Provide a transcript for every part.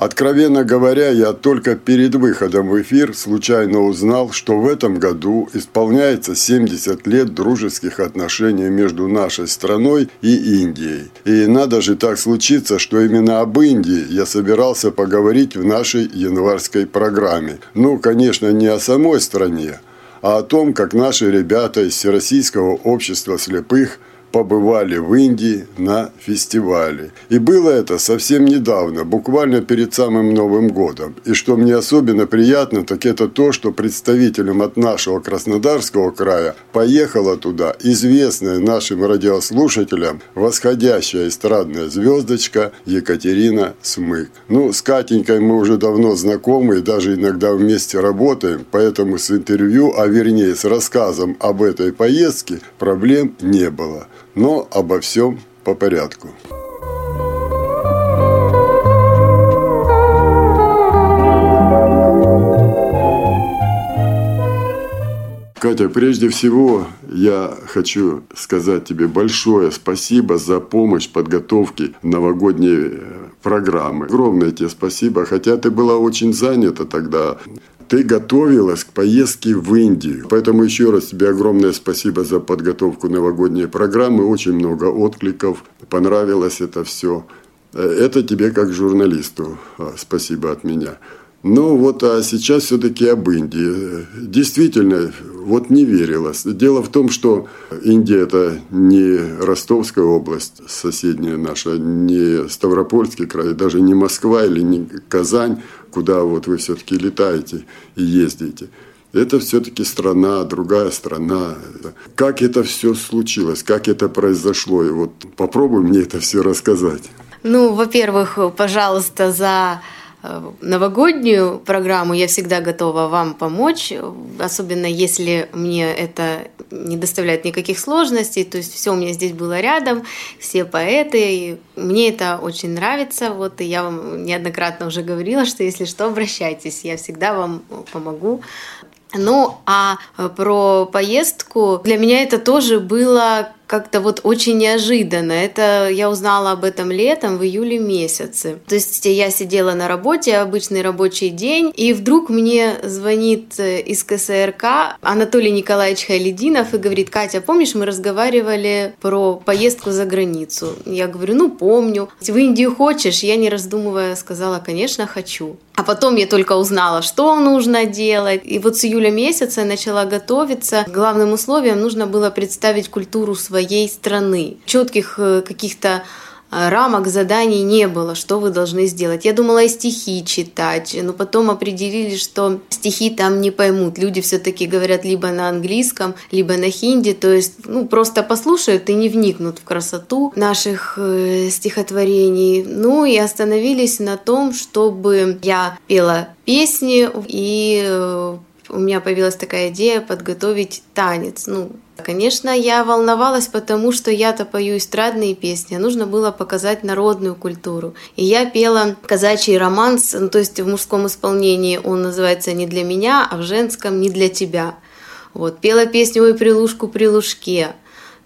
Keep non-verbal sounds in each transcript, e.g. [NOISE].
Откровенно говоря, я только перед выходом в эфир случайно узнал, что в этом году исполняется 70 лет дружеских отношений между нашей страной и Индией. И надо же так случиться, что именно об Индии я собирался поговорить в нашей январской программе. Ну, конечно, не о самой стране, а о том, как наши ребята из Всероссийского общества слепых – побывали в Индии на фестивале. И было это совсем недавно, буквально перед самым Новым годом. И что мне особенно приятно, так это то, что представителем от нашего Краснодарского края поехала туда известная нашим радиослушателям восходящая эстрадная звездочка Екатерина Смык. Ну, с Катенькой мы уже давно знакомы и даже иногда вместе работаем, поэтому с интервью, а вернее с рассказом об этой поездке проблем не было. Но обо всем по порядку. Катя, прежде всего я хочу сказать тебе большое спасибо за помощь в подготовке новогодней э, программы. Огромное тебе спасибо, хотя ты была очень занята тогда ты готовилась к поездке в Индию. Поэтому еще раз тебе огромное спасибо за подготовку новогодней программы. Очень много откликов. Понравилось это все. Э, это тебе как журналисту а, спасибо от меня. Ну вот, а сейчас все-таки об Индии. Действительно, вот не верилось. Дело в том, что Индия – это не Ростовская область, соседняя наша, не Ставропольский край, даже не Москва или не Казань, куда вот вы все-таки летаете и ездите. Это все-таки страна, другая страна. Как это все случилось, как это произошло? И вот попробуй мне это все рассказать. Ну, во-первых, пожалуйста, за новогоднюю программу, я всегда готова вам помочь, особенно если мне это не доставляет никаких сложностей, то есть все у меня здесь было рядом, все поэты, и мне это очень нравится, вот и я вам неоднократно уже говорила, что если что, обращайтесь, я всегда вам помогу. Ну, а про поездку. Для меня это тоже было как-то вот очень неожиданно. Это я узнала об этом летом, в июле месяце. То есть я сидела на работе, обычный рабочий день, и вдруг мне звонит э, из КСРК Анатолий Николаевич Хайлединов и говорит, Катя, помнишь, мы разговаривали про поездку за границу? Я говорю, ну помню. В Индию хочешь? Я не раздумывая сказала, конечно, хочу. А потом я только узнала, что нужно делать. И вот с июля месяца я начала готовиться. Главным условием нужно было представить культуру своей своей страны. Четких э, каких-то э, рамок заданий не было, что вы должны сделать. Я думала и стихи читать, но потом определили, что стихи там не поймут. Люди все-таки говорят либо на английском, либо на хинди, то есть ну, просто послушают и не вникнут в красоту наших э, стихотворений. Ну и остановились на том, чтобы я пела песни и э, у меня появилась такая идея подготовить танец. Ну, Конечно, я волновалась, потому что я-то пою эстрадные песни, а нужно было показать народную культуру. И я пела казачий романс, ну, то есть в мужском исполнении он называется «Не для меня», а в женском «Не для тебя». Вот, пела песню «Ой, прилушку, прилушке».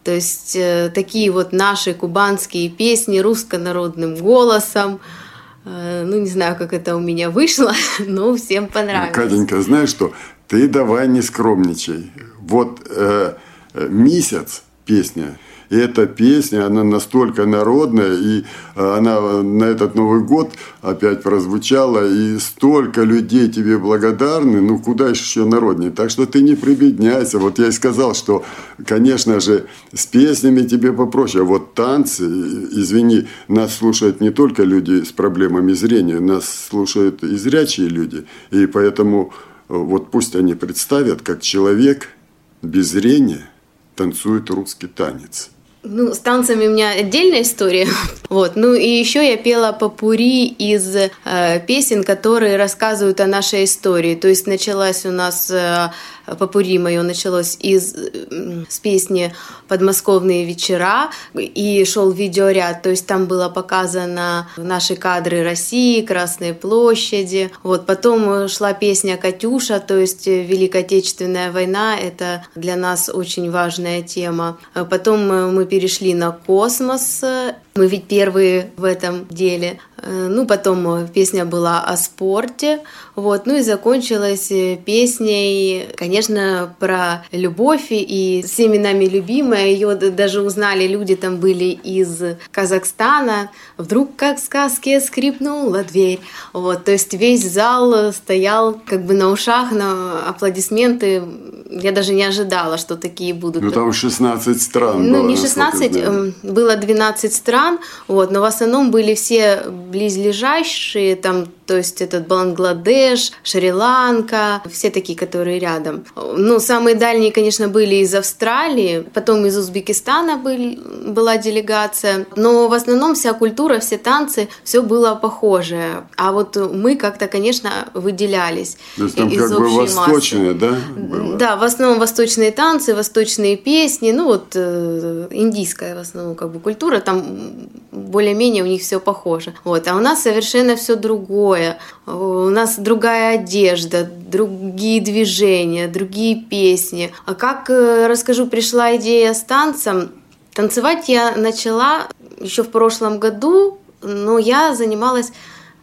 То есть э, такие вот наши кубанские песни русско-народным голосом. Э, ну, не знаю, как это у меня вышло, [LAUGHS] но всем понравилось. Катенька, знаешь что? Ты давай не скромничай. Вот э, месяц песня. И эта песня, она настолько народная, и э, она на этот Новый год опять прозвучала, и столько людей тебе благодарны, ну куда еще народнее. Так что ты не прибедняйся. Вот я и сказал, что, конечно же, с песнями тебе попроще, вот танцы, извини, нас слушают не только люди с проблемами зрения, нас слушают и зрячие люди. И поэтому вот пусть они представят, как человек без зрения – танцует русский танец. Ну, с танцами у меня отдельная история. [LAUGHS] Вот. Ну и еще я пела попури из э, песен, которые рассказывают о нашей истории. То есть началась у нас э, попури мое началось из с песни «Подмосковные вечера» и шел видеоряд, то есть там было показано наши кадры России, Красной площади. Вот потом шла песня «Катюша», то есть Великая Отечественная война, это для нас очень важная тема. Потом мы перешли на космос, мы ведь первые в этом деле. Э, ну, потом песня была о спорте. Вот. Ну и закончилась песней, конечно, про любовь и всеми нами любимая. Ее даже узнали люди, там были из Казахстана. Вдруг, как в сказке, скрипнула дверь. Вот. То есть весь зал стоял как бы на ушах, на аплодисменты. Я даже не ожидала, что такие будут. Ну, там 16 стран Ну, было, не 16, эм, было 12 стран стран, вот, но в основном были все близлежащие, там, то есть этот Бангладеш, Шри-Ланка, все такие, которые рядом. Ну, самые дальние, конечно, были из Австралии, потом из Узбекистана были, была делегация, но в основном вся культура, все танцы, все было похожее. А вот мы как-то, конечно, выделялись. То есть там из как бы восточные, массы. да? Было? Да, в основном восточные танцы, восточные песни, ну вот э, индийская в основном как бы культура, там более-менее у них все похоже. Вот. А у нас совершенно все другое. У нас другая одежда, другие движения, другие песни. А как, э, расскажу, пришла идея с танцем. Танцевать я начала еще в прошлом году, но я занималась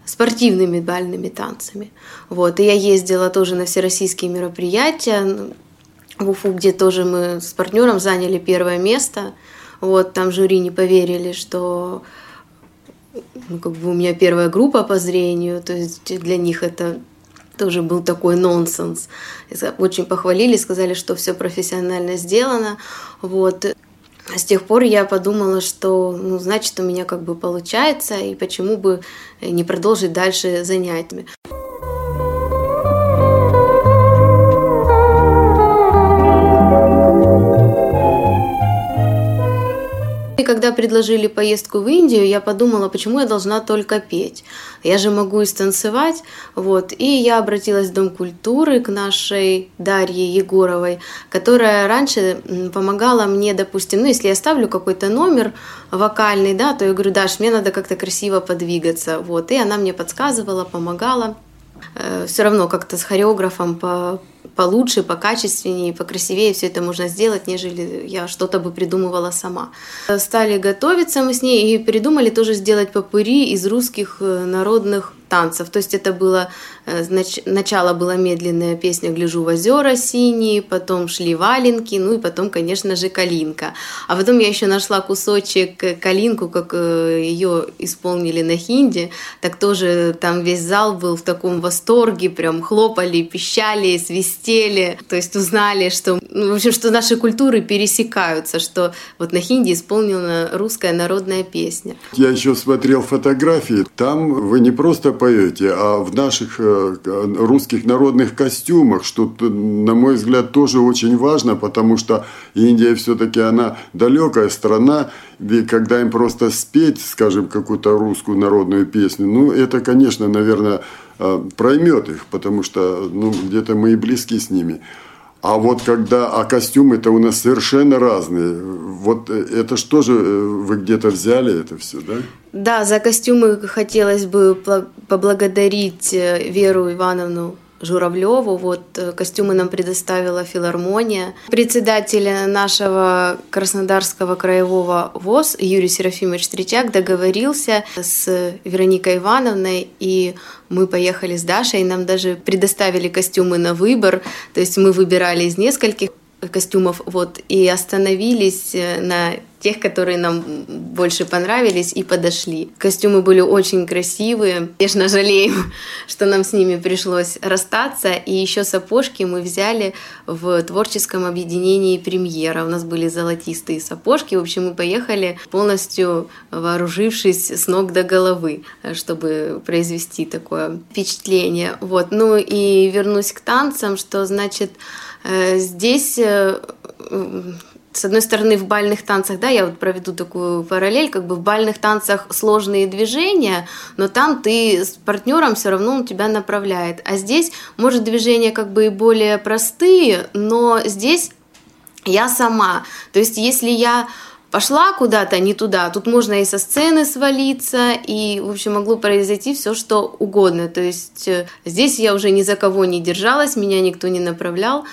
спортивными бальными танцами. Вот. И я ездила тоже на всероссийские мероприятия в Уфу, где тоже мы с партнером заняли первое место. Вот, там жюри не поверили, что ну, как бы у меня первая группа по зрению, то есть для них это тоже был такой нонсенс. Очень похвалили, сказали, что все профессионально сделано. Вот. С тех пор я подумала, что, ну, значит, у меня как бы получается, и почему бы не продолжить дальше занятиями. Когда предложили поездку в Индию, я подумала, почему я должна только петь. Я же могу и станцевать. Вот. И я обратилась в Дом культуры к нашей Дарье Егоровой, которая раньше помогала мне, допустим, ну, если я ставлю какой-то номер вокальный, да, то я говорю, Даш, мне надо как-то красиво подвигаться. Вот. И она мне подсказывала, помогала. Э, Все равно как-то с хореографом по получше, покачественнее, покрасивее все это можно сделать, нежели я что-то бы придумывала сама. Стали готовиться мы с ней и придумали тоже сделать попыри из русских э, народных танцев. То есть это было, э, начало была медленная песня «Гляжу в озера синие», потом шли валенки, ну и потом, конечно же, «Калинка». А потом я еще нашла кусочек э, «Калинку», как э, ее исполнили на хинди, так тоже там весь зал был в таком восторге, прям хлопали, пищали, свистели, то есть узнали, что, ну, в общем, что наши культуры пересекаются, что вот на хинди исполнена русская народная песня. Я еще смотрел фотографии, там вы не просто поете, а в наших русских народных костюмах, что, на мой взгляд, тоже очень важно, потому что Индия все-таки она далекая страна, и когда им просто спеть, скажем, какую-то русскую народную песню, ну, это, конечно, наверное, э, проймет их, потому что ну, где-то мы и близки с ними. А вот когда, а костюмы-то у нас совершенно разные. Вот э, это что же э, вы где-то взяли это все, да? Да, за костюмы хотелось бы поблагодарить э, Веру Ивановну Журавлеву. Вот э, костюмы нам предоставила филармония. Председатель нашего Краснодарского краевого ВОЗ Юрий Серафимович Третьяк договорился с Вероникой Ивановной, и мы поехали с Дашей, нам даже предоставили костюмы на выбор, то есть мы выбирали из нескольких костюмов, вот, и остановились э, на тех, которые нам больше понравились и подошли. Костюмы были очень красивые. Конечно, жалеем, [LAUGHS] что нам с ними пришлось расстаться. И еще сапожки мы взяли в творческом объединении «Премьера». У нас были золотистые сапожки. В общем, мы поехали полностью вооружившись с ног до головы, чтобы произвести такое впечатление. Вот. Ну и вернусь к танцам, что значит здесь э, с одной стороны, в бальных танцах, да, я вот проведу такую параллель, как бы в бальных танцах сложные движения, но там ты с партнером все равно он тебя направляет. А здесь, может, движения как бы и более простые, но здесь я сама. То есть, если я пошла куда-то не туда, тут можно и со сцены свалиться, и, в общем, могло произойти все, что угодно. То есть э, здесь я уже ни за кого не держалась, меня никто не направлял.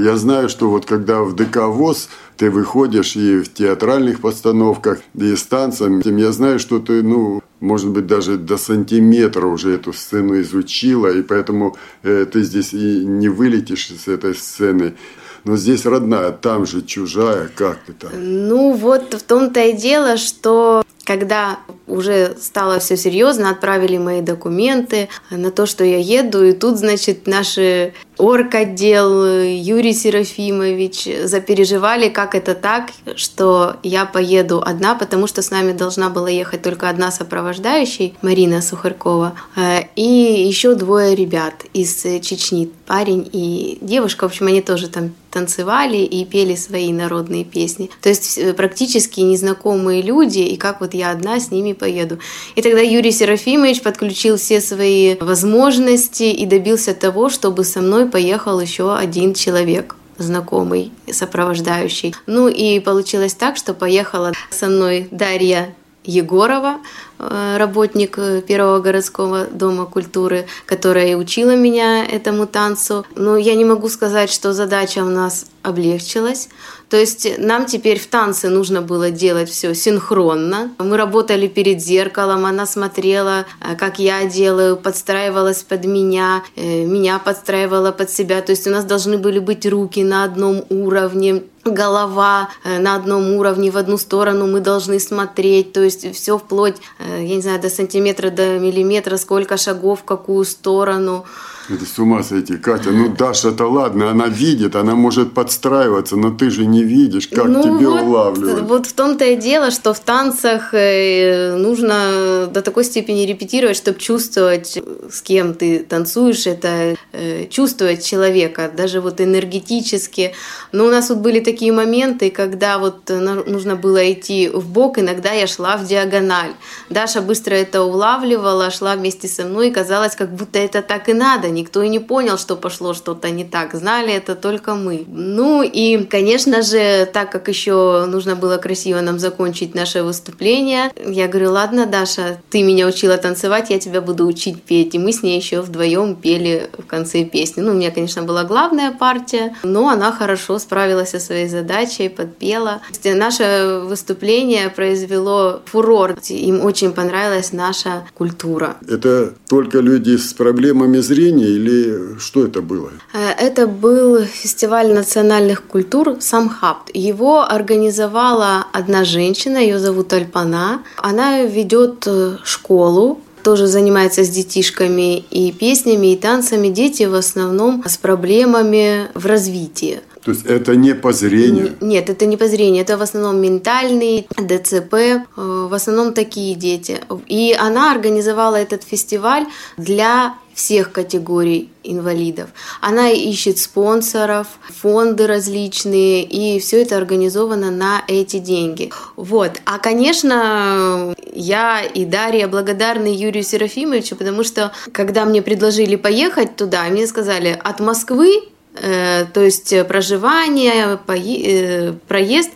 Я знаю, что вот когда в ДК ВОЗ ты выходишь и в театральных постановках, и с танцем, я знаю, что ты, ну, может быть, даже до сантиметра уже эту сцену изучила, и поэтому э, ты здесь и не вылетишь с этой сцены. Но здесь родная, там же чужая, как ты там? Ну вот в том-то и дело, что когда уже стало все серьезно, отправили мои документы на то, что я еду, и тут, значит, наши орготдел, Юрий Серафимович запереживали, как это так, что я поеду одна, потому что с нами должна была ехать только одна сопровождающая, Марина Сухарькова, э, и еще двое ребят из Чечни, парень и девушка, в общем, они тоже там танцевали и пели свои народные песни. То есть э, практически незнакомые люди, и как вот я одна с ними поеду. И тогда Юрий Серафимович подключил все свои возможности и добился того, чтобы со мной поехал еще один человек знакомый, сопровождающий. Ну и получилось так, что поехала со мной Дарья Егорова, э, работник э, Первого городского дома культуры, которая учила меня этому танцу. Но я не могу сказать, что задача у нас облегчилась. То есть нам теперь в танце нужно было делать все синхронно. Мы работали перед зеркалом, она смотрела, э, как я делаю, подстраивалась под меня, меня подстраивала под себя. То есть у нас должны были быть руки на одном уровне, голова на одном уровне, в одну сторону мы должны смотреть, то есть все вплоть, я не знаю, до сантиметра, до миллиметра, сколько шагов, в какую сторону. Это с ума сойти, Катя. Ну, Даша-то ладно, она видит, она может подстраиваться, но ты же не видишь, как ну, тебе вот, улавливать. Вот в том-то и дело, что в танцах э, нужно до такой степени репетировать, чтобы чувствовать, с кем ты танцуешь, это э, чувствовать человека, даже вот энергетически. Но у нас вот были такие моменты, когда вот нужно было идти в бок, иногда я шла в диагональ. Даша быстро это улавливала, шла вместе со мной, и казалось, как будто это так и надо никто и не понял, что пошло что-то не так. Знали это только мы. Ну и, конечно же, так как еще нужно было красиво нам закончить наше выступление, я говорю, ладно, Даша, ты меня учила танцевать, я тебя буду учить петь. И мы с ней еще вдвоем пели в конце песни. Ну, у меня, конечно, была главная партия, но она хорошо справилась со своей задачей, подпела. Наше выступление произвело фурор. Им очень понравилась наша культура. Это только люди с проблемами зрения или что это было? Э, это был фестиваль национальных культур «Самхабт». Его организовала одна женщина, ее зовут Альпана. Она ведет э, школу тоже занимается с детишками и песнями, и танцами. Дети в основном с проблемами в развитии. То есть это не по зрению? Нет, это не по зрению, это в основном ментальный, ДЦП, э, в основном такие дети. И она организовала этот фестиваль для всех категорий инвалидов. Она ищет спонсоров, фонды различные, и все это организовано на эти деньги. Вот. А, конечно, я и Дарья благодарны Юрию Серафимовичу, потому что, когда мне предложили поехать туда, мне сказали, от Москвы, то есть проживание, э, проезд,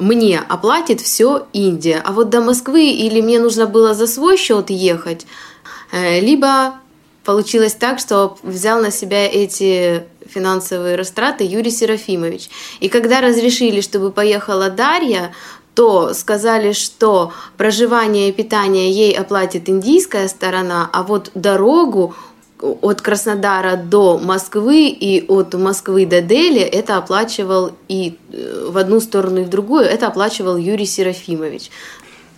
мне оплатит все Индия. А вот до Москвы или мне нужно было за свой счет ехать, э, либо получилось так, что взял на себя эти финансовые растраты Юрий Серафимович. И когда разрешили, чтобы поехала Дарья, то сказали, что проживание и питание ей оплатит индийская сторона, а вот дорогу от Краснодара до Москвы и от Москвы до Дели это оплачивал и э, в одну сторону и в другую это оплачивал Юрий Серафимович.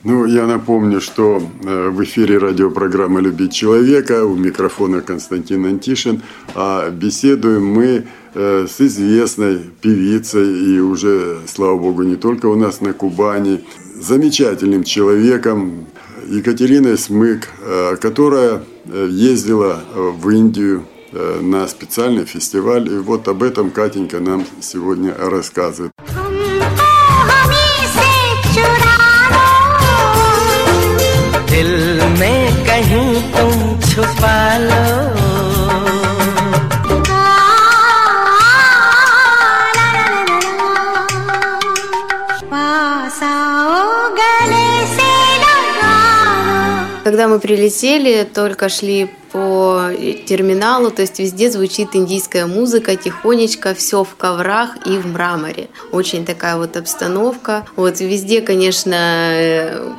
Ну, я напомню, что э, в эфире радиопрограмма «Любить человека» у микрофона Константин Антишин, а беседуем мы э, с известной певицей и уже, слава богу, не только у нас на Кубани, замечательным человеком Екатериной Смык, э, которая э, ездила э, в Индию на специальный фестиваль. И вот об этом Катенька нам сегодня рассказывает. छुपा लो мы прилетели, только шли по терминалу, то есть везде звучит индийская музыка, тихонечко, все в коврах и в мраморе. Очень такая вот обстановка. Вот везде, конечно, э,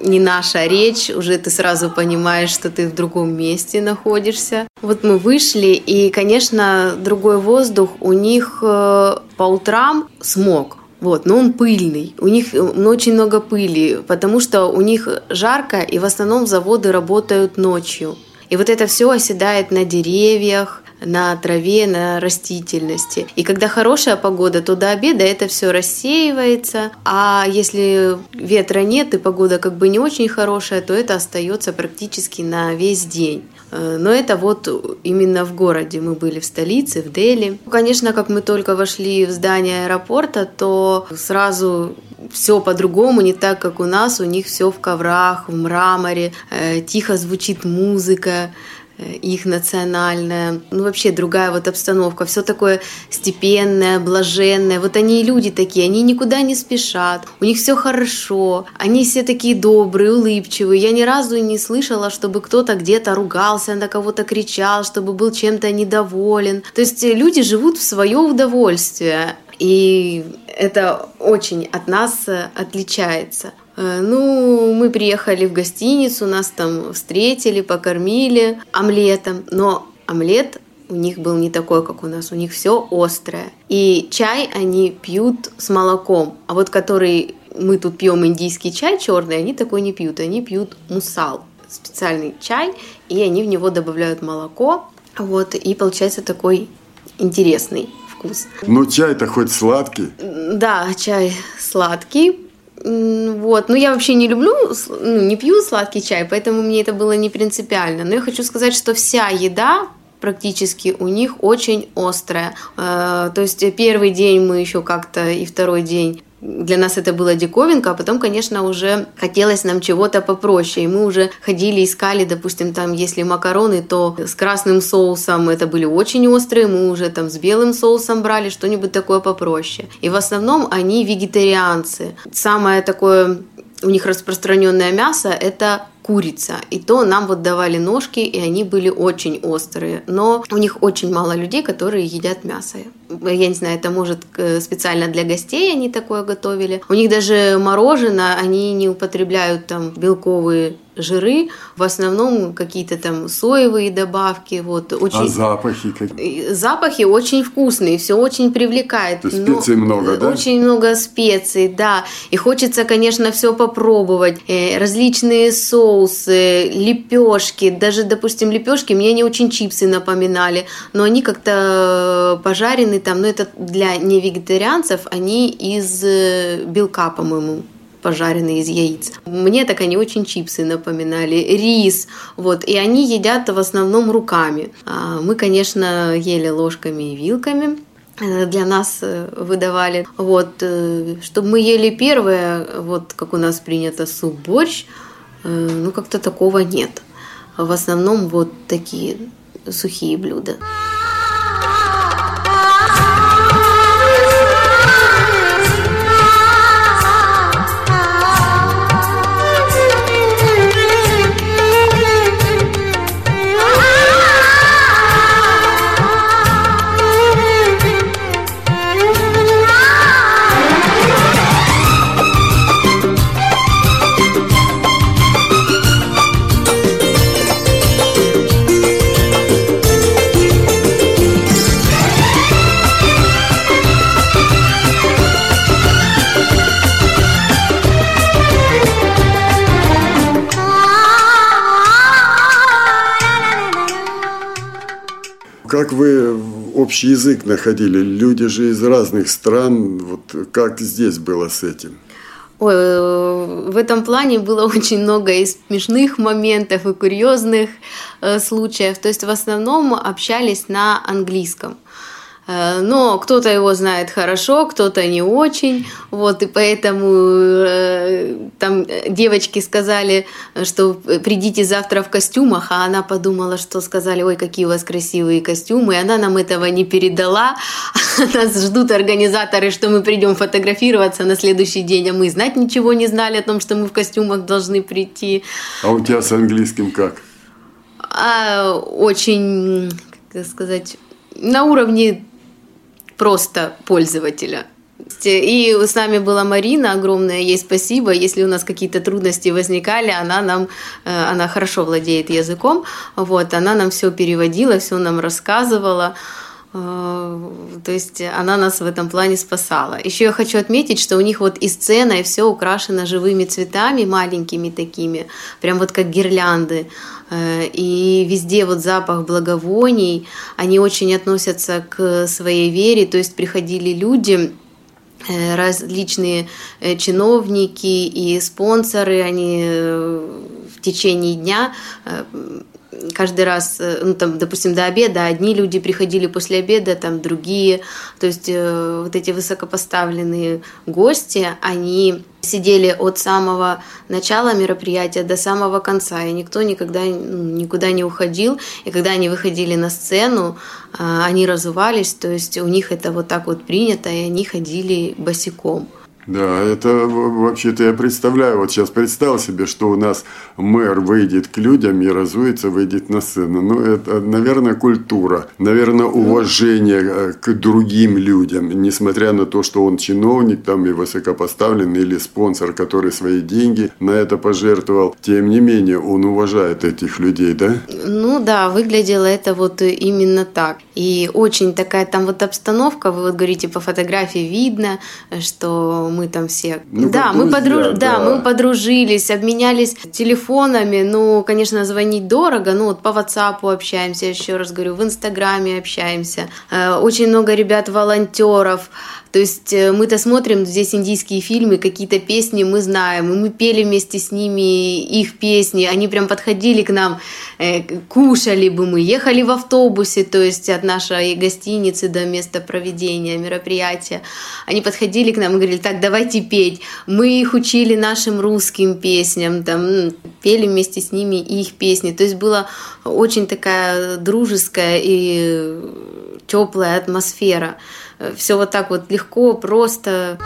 не наша речь, уже ты сразу понимаешь, что ты в другом месте находишься. Вот мы вышли, и, конечно, другой воздух. У них э, по утрам смог. Вот, но он пыльный. У них э, очень много пыли, потому что у них жарко, и в основном заводы работают ночью. И вот это все оседает на деревьях, на траве, на растительности. И когда хорошая погода, то до обеда это все рассеивается. А если ветра нет и погода как бы не очень хорошая, то это остается практически на весь день. Э, но это вот именно в городе. Мы были в столице, в Дели. Конечно, как мы только вошли в здание аэропорта, то сразу все по-другому, не так, как у нас. У них все в коврах, в мраморе, э, тихо звучит музыка, их национальная, ну вообще другая вот обстановка, все такое степенное, блаженное. Вот они и люди такие, они никуда не спешат, у них все хорошо, они все такие добрые, улыбчивые. Я ни разу не слышала, чтобы кто-то где-то ругался, на кого-то кричал, чтобы был чем-то недоволен. То есть люди живут в свое удовольствие. И это очень от нас отличается. Э, ну, мы приехали в гостиницу, нас там встретили, покормили омлетом, но омлет у них был не такой, как у нас, у них все острое. И чай они пьют с молоком, а вот который мы тут пьем индийский чай черный, они такой не пьют, они пьют мусал, специальный чай, и они в него добавляют молоко, вот, и получается такой интересный вкус. Ну, чай-то хоть сладкий? Да, чай сладкий, вот. Ну, я вообще не люблю, ну, не пью сладкий чай, поэтому мне это было не принципиально. Но я хочу сказать, что вся еда практически у них очень острая. Э, то есть первый день мы еще как-то и второй день для нас это было диковинка, а потом, конечно, уже хотелось нам чего-то попроще. И мы уже ходили, искали, допустим, там, если макароны, то с красным соусом это были очень острые, мы уже там с белым соусом брали что-нибудь такое попроще. И в основном они вегетарианцы. Самое такое у них распространенное мясо – это курица. И то нам вот давали ножки, и они были очень острые. Но у них очень мало людей, которые едят мясо. Я не знаю, это может специально для гостей они такое готовили. У них даже мороженое, они не употребляют там белковые жиры, в основном какие-то там соевые добавки. Вот, очень... А запахи какие? Запахи очень вкусные, все очень привлекает. Специй много, да? Очень много специй, да. И хочется, конечно, все попробовать. Э, различные соусы, лепешки, даже, допустим, лепешки мне не очень чипсы напоминали, но они как-то пожарены там, но это для невегетарианцев, они из э, белка, по-моему, пожаренные из яиц. Мне так они очень чипсы напоминали, рис, вот, и они едят в основном руками. А мы, конечно, ели ложками и вилками, э, для нас э, выдавали. Вот, э, чтобы мы ели первое, вот как у нас принято суп-борщ, ну как-то такого нет. В основном вот такие сухие блюда. Общий язык находили? Люди же из разных стран. Вот как здесь было с этим? Ой, в этом плане было [LAUGHS] очень много и смешных моментов, и курьезных э, случаев. То есть в основном общались на английском. Э, но кто-то его знает хорошо, кто-то не очень, вот, и поэтому э, там девочки сказали, что придите завтра в костюмах, а она подумала, что сказали, ой, какие у вас красивые костюмы, и она нам этого не передала, [LAUGHS] нас ждут организаторы, что мы придем фотографироваться на следующий день, а мы знать ничего не знали о том, что мы в костюмах должны прийти. А у тебя с английским как? А, очень, как сказать, на уровне просто пользователя. И с нами была Марина, огромное ей спасибо. Если у нас какие-то трудности возникали, она нам, э, она хорошо владеет языком, вот, она нам все переводила, все нам рассказывала. Э, то есть она нас в этом плане спасала. Еще я хочу отметить, что у них вот и сцена, и все украшено живыми цветами, маленькими такими, прям вот как гирлянды. Э, и везде вот запах благовоний, они очень относятся к своей вере, то есть приходили люди, э, различные чиновники и спонсоры, они в течение дня каждый раз, э, ну, там, допустим, до обеда одни люди приходили после обеда, там другие. То есть э, вот эти высокопоставленные гости, они сидели от самого начала мероприятия до самого конца, и никто никогда ну, никуда не уходил. И когда они выходили на сцену, э, они разувались, то есть у них это вот так вот принято, и они ходили босиком. Да, это вообще-то я представляю, вот сейчас представил себе, что у нас мэр выйдет к людям и разуется, выйдет на сцену. Ну, это, наверное, культура, наверное, уважение э, к другим людям, несмотря на то, что он чиновник там и высокопоставленный или спонсор, который свои деньги на это пожертвовал. Тем не менее, он уважает этих людей, да? Ну да, выглядело это вот именно так. И очень такая там вот обстановка, вы вот говорите, по фотографии видно, что мы там все... Ну, да, мы подруж... да, да, мы подружились, обменялись телефонами. Ну, конечно, звонить дорого, ну вот по WhatsApp общаемся, еще раз говорю, в Инстаграме общаемся. Э, очень много ребят-волонтеров. То есть э, мы-то смотрим здесь индийские фильмы, какие-то песни мы знаем, и мы пели вместе с ними их песни, они прям подходили к нам, э, кушали бы мы, ехали в автобусе, то есть от нашей гостиницы до места проведения мероприятия. Они подходили к нам и говорили, так, давайте петь. Мы их учили нашим русским песням, там, пели вместе с ними их песни. То есть была очень такая дружеская и теплая атмосфера все вот так вот легко, просто.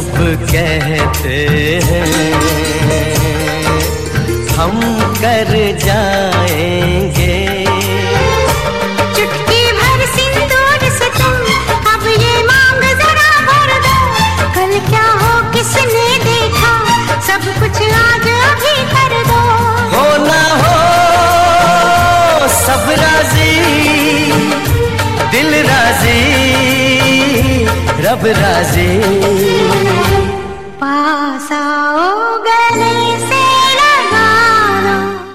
सब कहते हैं हम कर जा रब राजी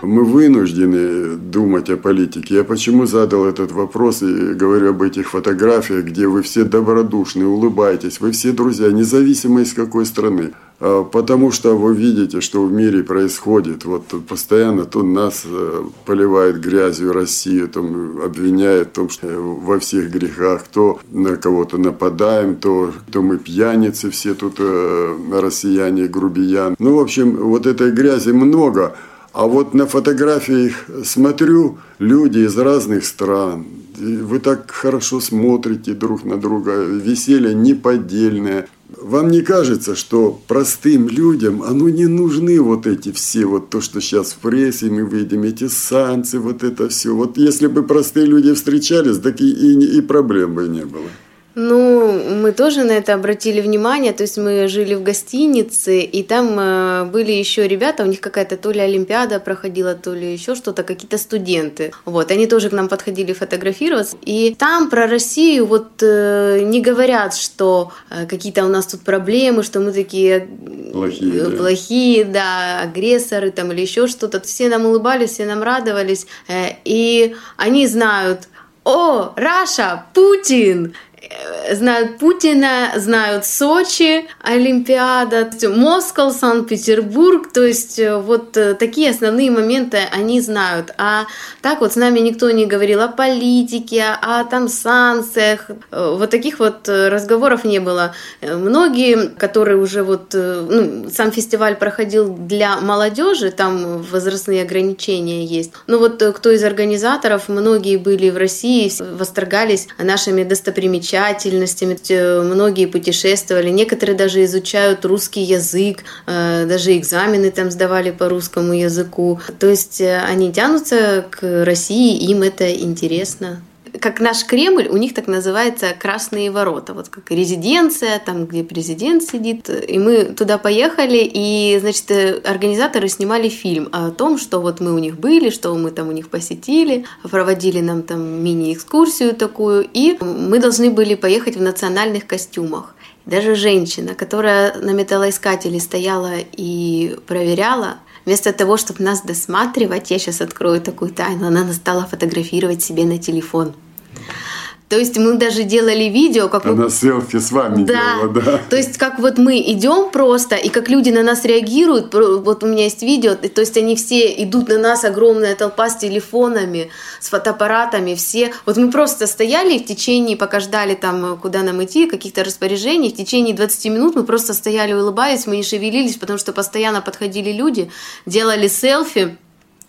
Мы вынуждены думать о политике. Я почему задал этот вопрос и говорю об этих фотографиях, где вы все добродушны, улыбаетесь, вы все друзья, независимо из какой страны. А, потому что вы видите, что в мире происходит. Вот постоянно то нас э, поливает грязью Россию, там обвиняет в том, что во всех грехах, то на кого-то нападаем, то, то мы пьяницы все тут, э, россияне, грубиян. Ну, в общем, вот этой грязи много. А вот на фотографиях смотрю, люди из разных стран. Вы так хорошо смотрите друг на друга. Веселье неподдельное вам не кажется, что простым людям, оно не нужны вот эти все, вот то, что сейчас в прессе мы видим, эти санкции, вот это все. Вот если бы простые люди встречались, так и, и, и проблем бы не было. Ну, мы тоже на это обратили внимание, то есть мы жили в гостинице, и там э, были еще ребята, у них какая-то то ли Олимпиада проходила, то ли еще что-то, какие-то студенты. Вот, они тоже к нам подходили фотографироваться, и там про Россию вот э, не говорят, что э, какие-то у нас тут проблемы, что мы такие плохие, да, плохие, да агрессоры там или еще что-то. Все нам улыбались, все нам радовались, и они знают, о, Раша, Путин, знают Путина, знают Сочи, Олимпиада, Москва, Санкт-Петербург, то есть э, вот э, такие основные моменты они знают. А так вот с нами никто не говорил о политике, о там санкциях, вот таких вот разговоров не было. Многие, которые уже вот, ну, сам фестиваль проходил для молодежи, там возрастные ограничения есть. Но вот кто из организаторов, многие были в России, восторгались нашими достопримечательностями, достопримечательностями, многие путешествовали, некоторые даже изучают русский язык, э, даже экзамены там сдавали по русскому языку. То есть э, они тянутся к России, им это интересно как наш Кремль, у них так называется Красные ворота, вот как резиденция, там, где президент сидит. И мы туда поехали, и, значит, организаторы снимали фильм о том, что вот мы у них были, что мы там у них посетили, проводили нам там мини-экскурсию такую, и мы должны были поехать в национальных костюмах. Даже женщина, которая на металлоискателе стояла и проверяла, вместо того, чтобы нас досматривать, я сейчас открою такую тайну, она стала фотографировать себе на телефон. То есть мы даже делали видео, как она мы... селфи с вами да. делала, да. То есть как вот мы идем просто и как люди на нас реагируют. Вот у меня есть видео, то есть они все идут на нас огромная толпа с телефонами, с фотоаппаратами, все. Вот мы просто стояли в течение, пока ждали там, куда нам идти, каких-то распоряжений, в течение 20 минут мы просто стояли, улыбаясь, мы не шевелились, потому что постоянно подходили люди, делали селфи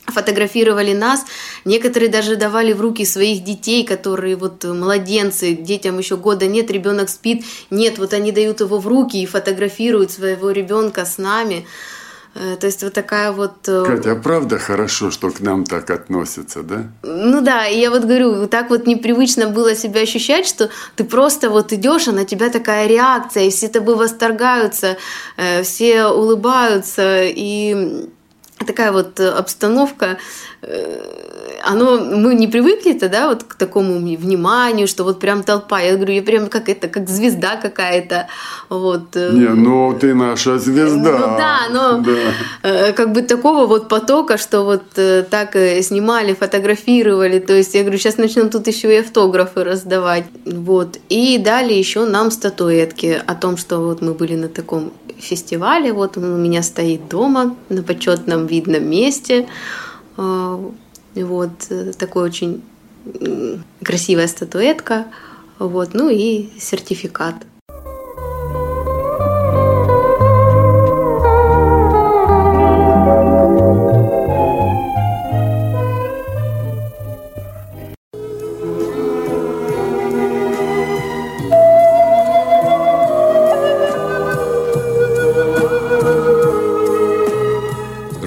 фотографировали нас, некоторые даже давали в руки своих детей, которые вот младенцы, детям еще года нет, ребенок спит, нет, вот они дают его в руки и фотографируют своего ребенка с нами. Э, то есть вот такая вот... Э, Катя, а правда хорошо, что к нам так относятся, да? Ну да, и я вот говорю, так вот непривычно было себя ощущать, что ты просто вот идешь, а на тебя такая реакция, и все тобой восторгаются, э, все улыбаются, и такая вот э, обстановка, оно, мы не привыкли-то, да, вот к такому вниманию, что вот прям толпа. Я говорю, я прям как это, как звезда какая-то, вот. Э. Не, ну ты наша звезда. Ну да, но да. как бы такого вот потока, что вот так снимали, фотографировали, то есть я говорю, сейчас начнем тут еще и автографы раздавать, вот. И дали еще нам статуэтки о том, что вот мы были на таком фестивале. Вот он у меня стоит дома на почетном видном месте. А, вот э, такой очень красивая статуэтка. Вот, ну и сертификат.